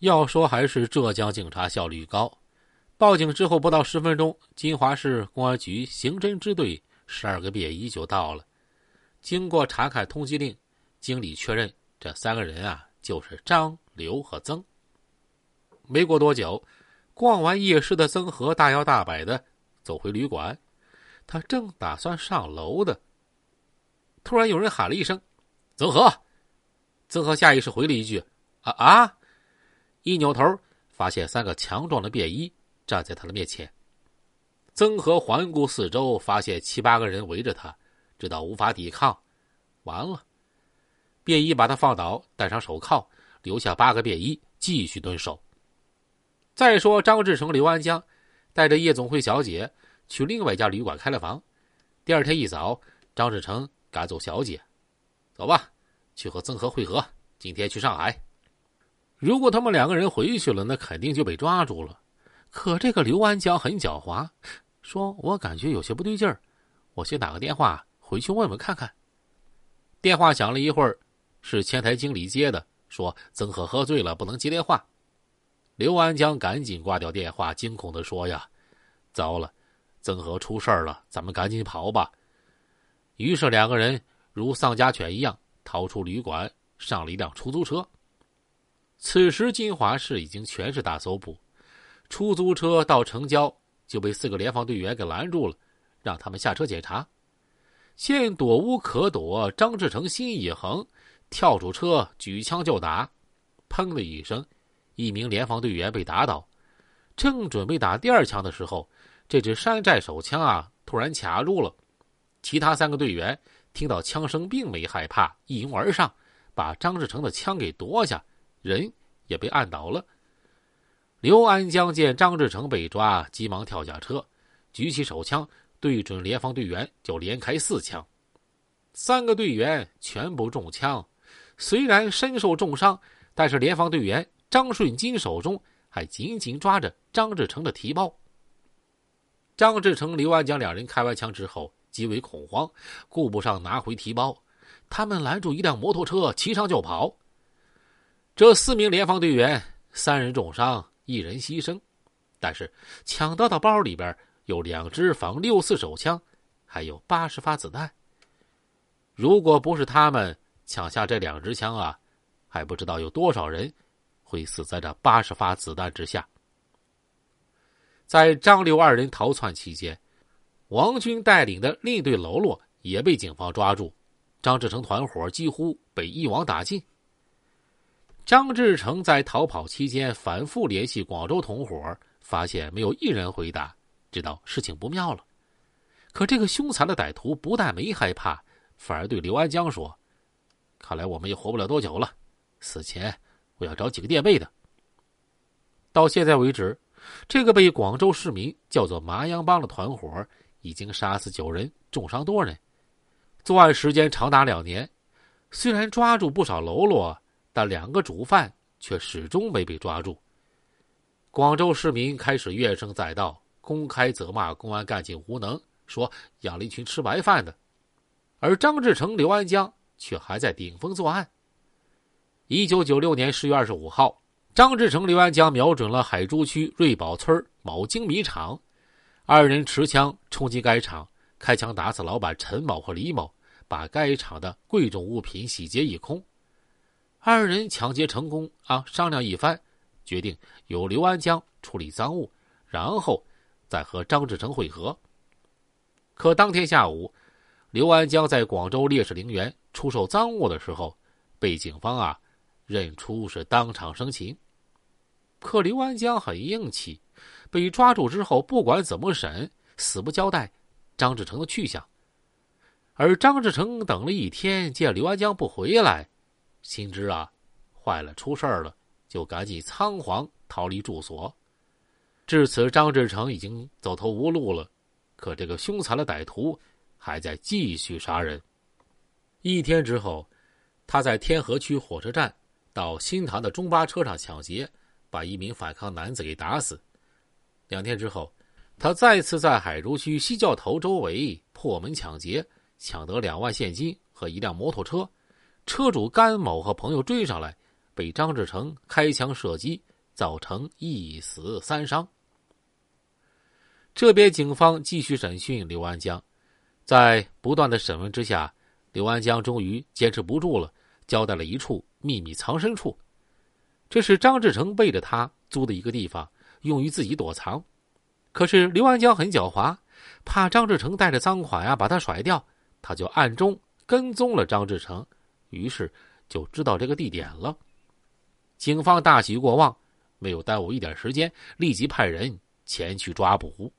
要说还是浙江警察效率高。报警之后不到十分钟，金华市公安局刑侦支队十二个便衣就到了。经过查看通缉令，经理确认这三个人啊就是张、刘和曾。没过多久，逛完夜市的曾和大摇大摆的走回旅馆，他正打算上楼的，突然有人喊了一声：“曾和！”曾和下意识回了一句：“啊啊！”一扭头，发现三个强壮的便衣。站在他的面前，曾和环顾四周，发现七八个人围着他，知道无法抵抗，完了。便衣把他放倒，戴上手铐，留下八个便衣继续蹲守。再说张志成、刘安江带着夜总会小姐去另外一家旅馆开了房。第二天一早，张志成赶走小姐，走吧，去和曾和会合。今天去上海。如果他们两个人回去了，那肯定就被抓住了。可这个刘安江很狡猾，说我感觉有些不对劲儿，我先打个电话回去问问看看。电话响了一会儿，是前台经理接的，说曾和喝醉了不能接电话。刘安江赶紧挂掉电话，惊恐的说：“呀，糟了，曾和出事儿了，咱们赶紧跑吧。”于是两个人如丧家犬一样逃出旅馆，上了一辆出租车。此时金华市已经全是大搜捕。出租车到城郊就被四个联防队员给拦住了，让他们下车检查。见躲无可躲，张志成心一横，跳出车举枪就打。砰的一声，一名联防队员被打倒。正准备打第二枪的时候，这支山寨手枪啊突然卡住了。其他三个队员听到枪声，并没害怕，一拥而上，把张志成的枪给夺下，人也被按倒了。刘安江见张志成被抓，急忙跳下车，举起手枪对准联防队员就连开四枪，三个队员全部中枪，虽然身受重伤，但是联防队员张顺金手中还紧紧抓着张志成的提包。张志成、刘安江两人开完枪之后极为恐慌，顾不上拿回提包，他们拦住一辆摩托车，骑上就跑。这四名联防队员三人重伤。一人牺牲，但是抢到的包里边有两支仿六四手枪，还有八十发子弹。如果不是他们抢下这两支枪啊，还不知道有多少人会死在这八十发子弹之下。在张刘二人逃窜期间，王军带领的另一队喽啰也被警方抓住，张志成团伙几乎被一网打尽。张志成在逃跑期间反复联系广州同伙，发现没有一人回答，知道事情不妙了。可这个凶残的歹徒不但没害怕，反而对刘安江说：“看来我们也活不了多久了，死前我要找几个垫背的。”到现在为止，这个被广州市民叫做“麻阳帮”的团伙已经杀死九人，重伤多人，作案时间长达两年。虽然抓住不少喽啰。但两个主犯却始终没被抓住。广州市民开始怨声载道，公开责骂公安干警无能，说养了一群吃白饭的。而张志成、刘安江却还在顶风作案。一九九六年十月二十五号，张志成、刘安江瞄准了海珠区瑞宝村某精米厂，二人持枪冲击该厂，开枪打死老板陈某和李某，把该厂的贵重物品洗劫一空。二人抢劫成功啊！商量一番，决定由刘安江处理赃物，然后再和张志成会合。可当天下午，刘安江在广州烈士陵园出售赃物的时候，被警方啊认出是当场生擒。可刘安江很硬气，被抓住之后，不管怎么审，死不交代张志成的去向。而张志成等了一天，见刘安江不回来。心知啊，坏了，出事儿了，就赶紧仓皇逃离住所。至此，张志成已经走投无路了。可这个凶残的歹徒还在继续杀人。一天之后，他在天河区火车站到新塘的中巴车上抢劫，把一名反抗男子给打死。两天之后，他再次在海珠区西教头周围破门抢劫，抢得两万现金和一辆摩托车。车主甘某和朋友追上来，被张志成开枪射击，造成一死三伤。这边警方继续审讯刘安江，在不断的审问之下，刘安江终于坚持不住了，交代了一处秘密藏身处。这是张志成背着他租的一个地方，用于自己躲藏。可是刘安江很狡猾，怕张志成带着赃款呀把他甩掉，他就暗中跟踪了张志成，于是就知道这个地点了。警方大喜过望，没有耽误一点时间，立即派人前去抓捕。